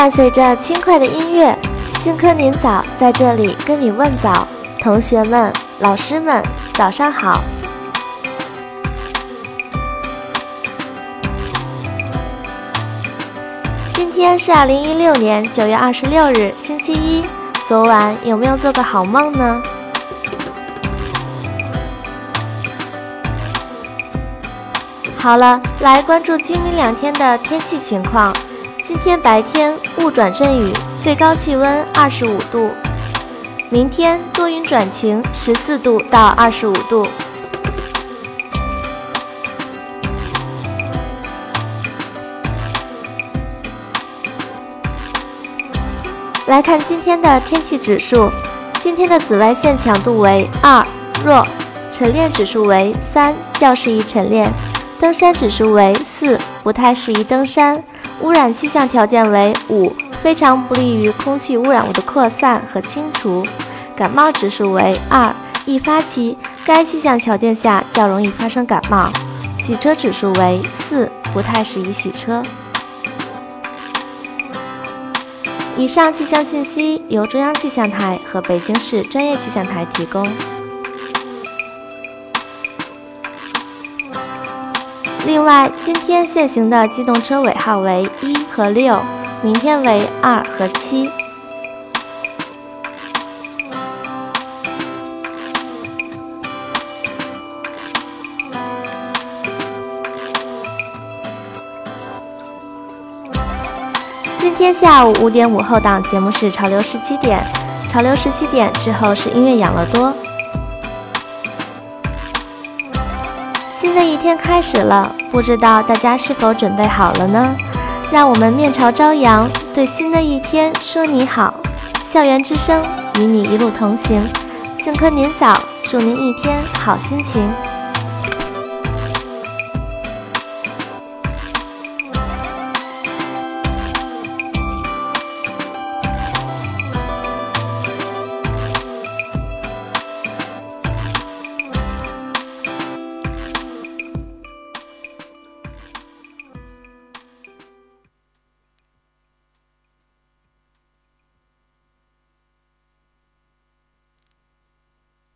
伴随着轻快的音乐，新科您早在这里跟你问早，同学们、老师们，早上好。今天是二零一六年九月二十六日，星期一。昨晚有没有做个好梦呢？好了，来关注今明两天的天气情况。今天白天雾转阵雨，最高气温二十五度。明天多云转晴，十四度到二十五度。来看今天的天气指数，今天的紫外线强度为二，弱；晨练指数为三，较适宜晨练。登山指数为四，不太适宜登山。污染气象条件为五，非常不利于空气污染物的扩散和清除。感冒指数为二，易发期，该气象条件下较容易发生感冒。洗车指数为四，不太适宜洗车。以上气象信息由中央气象台和北京市专业气象台提供。另外，今天限行的机动车尾号为一和六，明天为二和七。今天下午五点五后档节目是潮流十七点，潮流十七点之后是音乐养乐多。新的一天开始了，不知道大家是否准备好了呢？让我们面朝朝阳，对新的一天说你好。校园之声与你一路同行，幸科您早，祝您一天好心情。